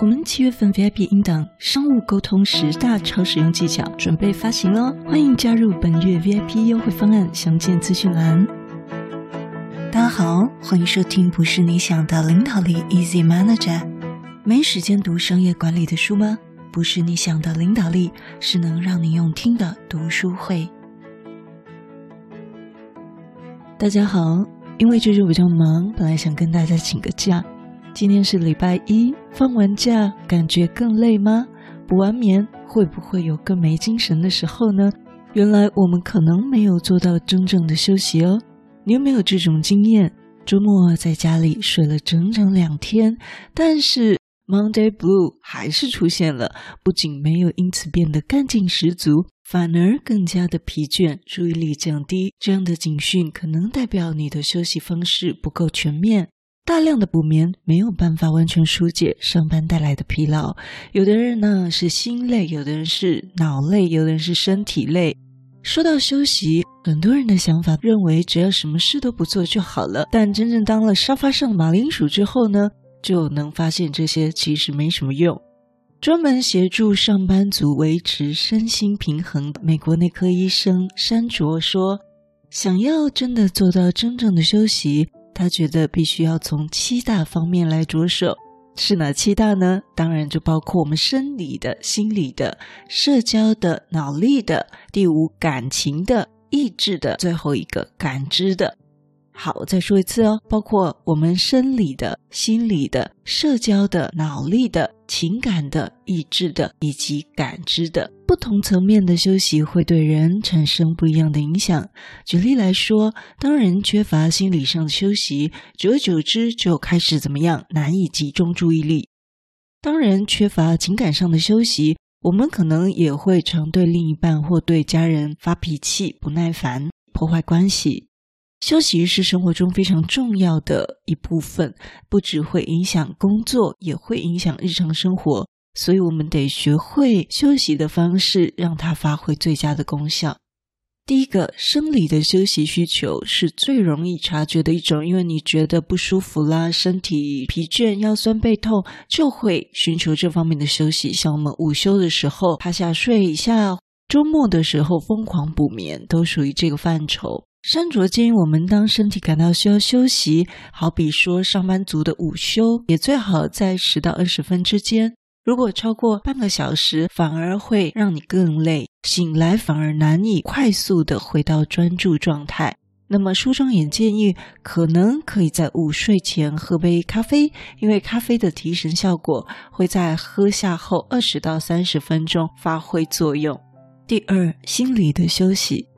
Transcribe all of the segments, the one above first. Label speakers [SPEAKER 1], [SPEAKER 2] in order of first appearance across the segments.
[SPEAKER 1] 我们七月份 VIP 音档《商务沟通十大超实用技巧》准备发行喽，欢迎加入本月 VIP 优惠方案，详见资讯栏。大家好，欢迎收听不是你想的领导力 Easy Manager。没时间读商业管理的书吗？不是你想的领导力，是能让你用听的读书会。大家好，因为这周比较忙，本来想跟大家请个假。今天是礼拜一，放完假感觉更累吗？补完眠会不会有更没精神的时候呢？原来我们可能没有做到真正的休息哦。你有没有这种经验？周末在家里睡了整整两天，但是 Monday Blue 还是出现了，不仅没有因此变得干劲十足，反而更加的疲倦，注意力降低。这样的警讯可能代表你的休息方式不够全面。大量的补眠没有办法完全纾解上班带来的疲劳，有的人呢是心累，有的人是脑累，有的人是身体累。说到休息，很多人的想法认为只要什么事都不做就好了，但真正当了沙发上的马铃薯之后呢，就能发现这些其实没什么用。专门协助上班族维持身心平衡的美国内科医生山卓说：“想要真的做到真正的休息。”他觉得必须要从七大方面来着手，是哪七大呢？当然就包括我们生理的、心理的、社交的、脑力的，第五感情的、意志的，最后一个感知的。好，我再说一次哦，包括我们生理的、心理的、社交的、脑力的、情感的、意志的以及感知的，不同层面的休息会对人产生不一样的影响。举例来说，当人缺乏心理上的休息，久而久之就开始怎么样？难以集中注意力。当人缺乏情感上的休息，我们可能也会常对另一半或对家人发脾气、不耐烦，破坏关系。休息是生活中非常重要的一部分，不只会影响工作，也会影响日常生活。所以，我们得学会休息的方式，让它发挥最佳的功效。第一个，生理的休息需求是最容易察觉的一种，因为你觉得不舒服啦，身体疲倦、腰酸背痛，就会寻求这方面的休息。像我们午休的时候趴下睡一下，周末的时候疯狂补眠，都属于这个范畴。山卓建议我们，当身体感到需要休息，好比说上班族的午休，也最好在十到二十分之间。如果超过半个小时，反而会让你更累，醒来反而难以快速的回到专注状态。那么书中也建议，可能可以在午睡前喝杯咖啡，因为咖啡的提神效果会在喝下后二十到三十分钟发挥作用。第二，心理的休息。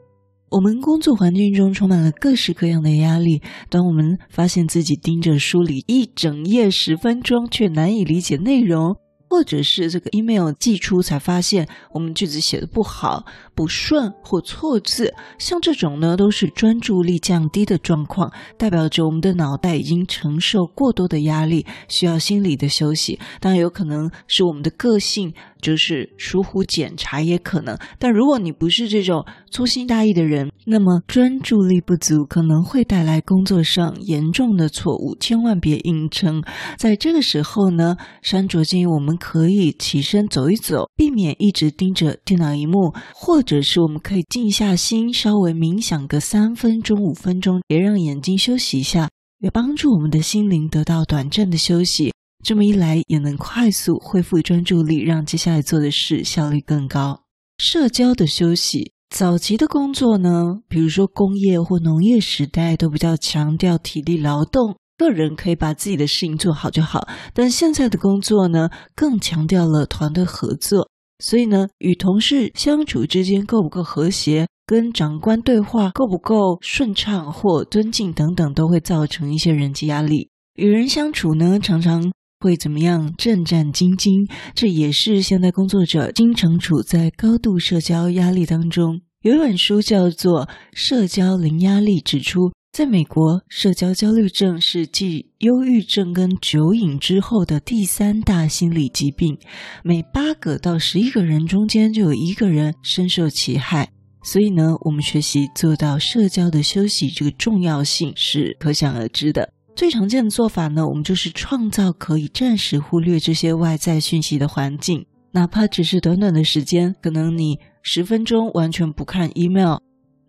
[SPEAKER 1] 我们工作环境中充满了各式各样的压力。当我们发现自己盯着书里一整页十分钟，却难以理解内容，或者是这个 email 寄出才发现我们句子写得不好、不顺或错字，像这种呢，都是专注力降低的状况，代表着我们的脑袋已经承受过多的压力，需要心理的休息。当然，有可能是我们的个性。就是疏忽检查也可能，但如果你不是这种粗心大意的人，那么专注力不足可能会带来工作上严重的错误，千万别硬撑。在这个时候呢，山卓建议我们可以起身走一走，避免一直盯着电脑荧幕，或者是我们可以静下心，稍微冥想个三分钟、五分钟，别让眼睛休息一下，也帮助我们的心灵得到短暂的休息。这么一来，也能快速恢复专注力，让接下来做的事效率更高。社交的休息，早期的工作呢，比如说工业或农业时代，都比较强调体力劳动，个人可以把自己的事情做好就好。但现在的工作呢，更强调了团队合作，所以呢，与同事相处之间够不够和谐，跟长官对话够不够顺畅或尊敬等等，都会造成一些人际压力。与人相处呢，常常。会怎么样？战战兢兢，这也是现代工作者经常处在高度社交压力当中。有一本书叫做《社交零压力》，指出，在美国，社交焦虑症是继忧郁症跟酒瘾之后的第三大心理疾病。每八个到十一个人中间就有一个人深受其害。所以呢，我们学习做到社交的休息，这个重要性是可想而知的。最常见的做法呢，我们就是创造可以暂时忽略这些外在讯息的环境，哪怕只是短短的时间，可能你十分钟完全不看 email。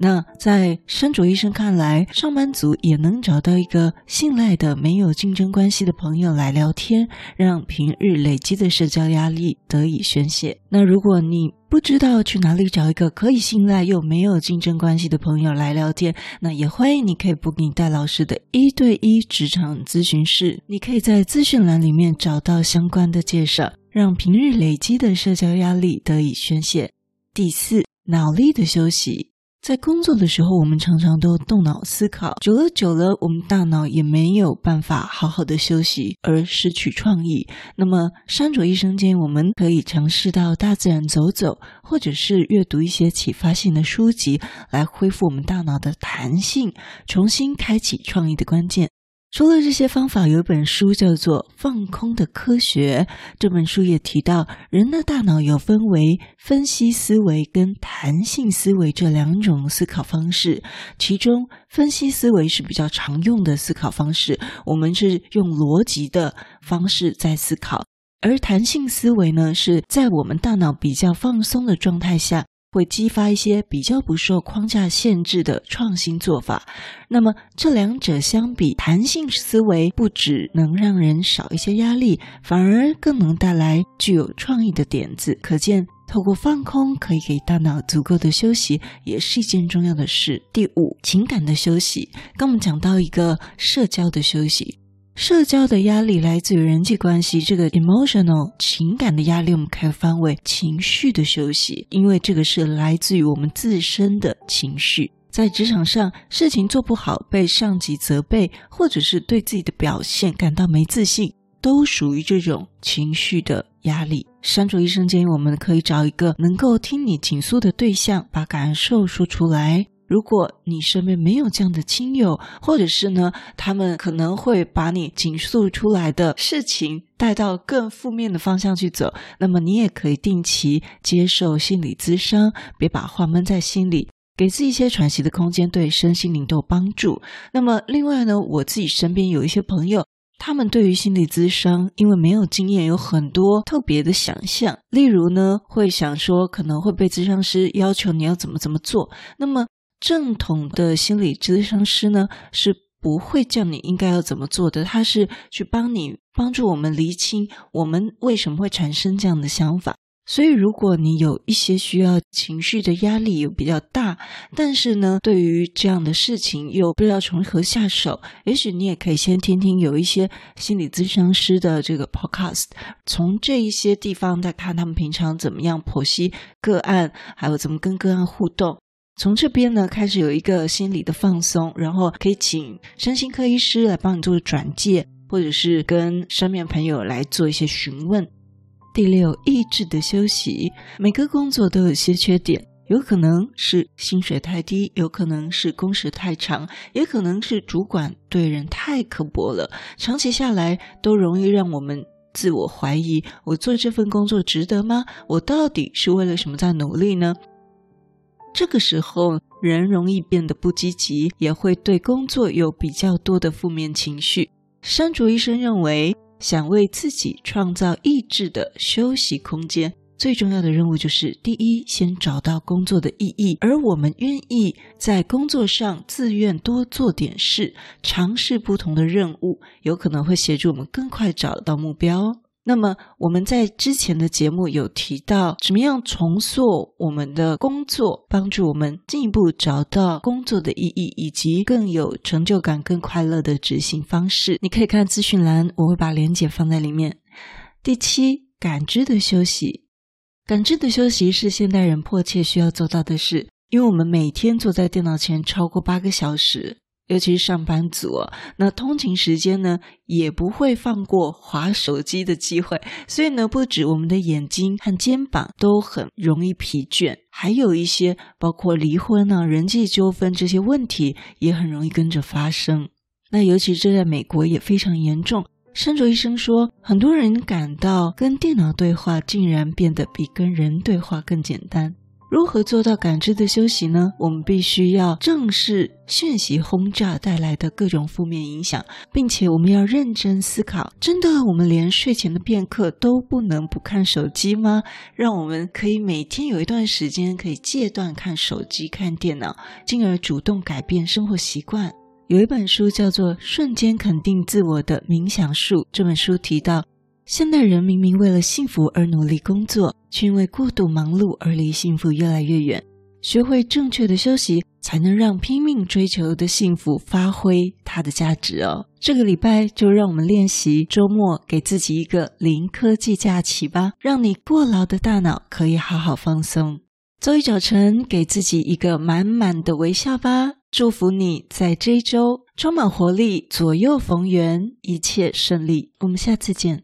[SPEAKER 1] 那在山竹医生看来，上班族也能找到一个信赖的、没有竞争关系的朋友来聊天，让平日累积的社交压力得以宣泄。那如果你不知道去哪里找一个可以信赖又没有竞争关系的朋友来聊天，那也欢迎你可以 book 你戴老师的一对一职场咨询室，你可以在资讯栏里面找到相关的介绍，让平日累积的社交压力得以宣泄。第四，脑力的休息。在工作的时候，我们常常都动脑思考，久了久了，我们大脑也没有办法好好的休息，而失去创意。那么，山卓医生建议我们可以尝试到大自然走走，或者是阅读一些启发性的书籍，来恢复我们大脑的弹性，重新开启创意的关键。除了这些方法，有一本书叫做《放空的科学》。这本书也提到，人的大脑有分为分析思维跟弹性思维这两种思考方式。其中，分析思维是比较常用的思考方式，我们是用逻辑的方式在思考；而弹性思维呢，是在我们大脑比较放松的状态下。会激发一些比较不受框架限制的创新做法。那么这两者相比，弹性思维不只能让人少一些压力，反而更能带来具有创意的点子。可见，透过放空可以给大脑足够的休息，也是一件重要的事。第五，情感的休息。刚我们讲到一个社交的休息。社交的压力来自于人际关系，这个 emotional 情感的压力，我们可以翻为情绪的休息，因为这个是来自于我们自身的情绪。在职场上，事情做不好，被上级责备，或者是对自己的表现感到没自信，都属于这种情绪的压力。山卓医生建议，我们可以找一个能够听你倾诉的对象，把感受说出来。如果你身边没有这样的亲友，或者是呢，他们可能会把你倾诉出来的事情带到更负面的方向去走，那么你也可以定期接受心理咨商，别把话闷在心里，给自己一些喘息的空间，对身心灵都有帮助。那么另外呢，我自己身边有一些朋友，他们对于心理咨商，因为没有经验，有很多特别的想象，例如呢，会想说可能会被咨商师要求你要怎么怎么做，那么。正统的心理咨商师呢，是不会叫你应该要怎么做的，他是去帮你帮助我们厘清我们为什么会产生这样的想法。所以，如果你有一些需要情绪的压力又比较大，但是呢，对于这样的事情又不知道从何下手，也许你也可以先听听有一些心理咨询师的这个 podcast，从这一些地方再看他们平常怎么样剖析个案，还有怎么跟个案互动。从这边呢，开始有一个心理的放松，然后可以请身心科医师来帮你做转介，或者是跟身边朋友来做一些询问。第六，意志的休息。每个工作都有些缺点，有可能是薪水太低，有可能是工时太长，也可能是主管对人太刻薄了。长期下来，都容易让我们自我怀疑：我做这份工作值得吗？我到底是为了什么在努力呢？这个时候，人容易变得不积极，也会对工作有比较多的负面情绪。山竹医生认为，想为自己创造意志的休息空间，最重要的任务就是：第一，先找到工作的意义，而我们愿意在工作上自愿多做点事，尝试不同的任务，有可能会协助我们更快找到目标。那么我们在之前的节目有提到，怎么样重塑我们的工作，帮助我们进一步找到工作的意义，以及更有成就感、更快乐的执行方式。你可以看资讯栏，我会把链接放在里面。第七，感知的休息，感知的休息是现代人迫切需要做到的事，因为我们每天坐在电脑前超过八个小时。尤其是上班族，那通勤时间呢，也不会放过划手机的机会，所以呢，不止我们的眼睛和肩膀都很容易疲倦，还有一些包括离婚啊、人际纠纷这些问题也很容易跟着发生。那尤其这在美国也非常严重。山卓医生说，很多人感到跟电脑对话竟然变得比跟人对话更简单。如何做到感知的休息呢？我们必须要正视讯息轰炸带来的各种负面影响，并且我们要认真思考：真的，我们连睡前的片刻都不能不看手机吗？让我们可以每天有一段时间可以戒断看手机、看电脑，进而主动改变生活习惯。有一本书叫做《瞬间肯定自我的冥想术》，这本书提到，现代人明明为了幸福而努力工作，却因为过度忙碌而离幸福越来越远。学会正确的休息，才能让拼命追求的幸福发挥它的价值哦。这个礼拜就让我们练习周末给自己一个零科技假期吧，让你过劳的大脑可以好好放松。周一早晨，给自己一个满满的微笑吧。祝福你在这一周充满活力，左右逢源，一切顺利。我们下次见。